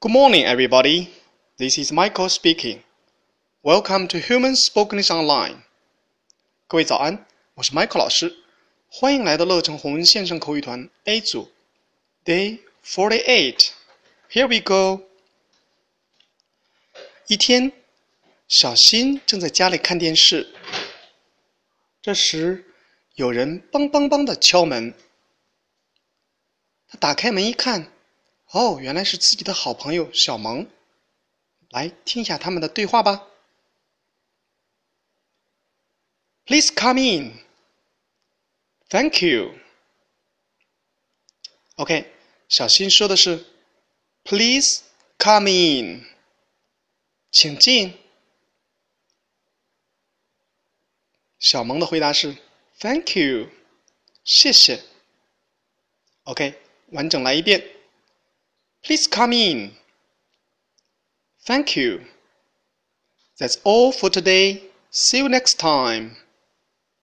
Good morning, everybody. This is Michael speaking. Welcome to Human Spokeness Online. 各位早安，我是 Michael 老师，欢迎来到乐成红线上口语团 A 组，Day Forty-Eight. Here we go. 一天，小新正在家里看电视，这时有人“梆梆梆”的敲门。他打开门一看。 哦，原来是自己的好朋友小萌。来听一下他们的对话吧。Please come in. Thank you. OK，小新说的是 Please come in，请进。小萌的回答是 Thank you，谢谢。OK，完整来一遍。Please come in. Thank you. That's all for today. See you next time.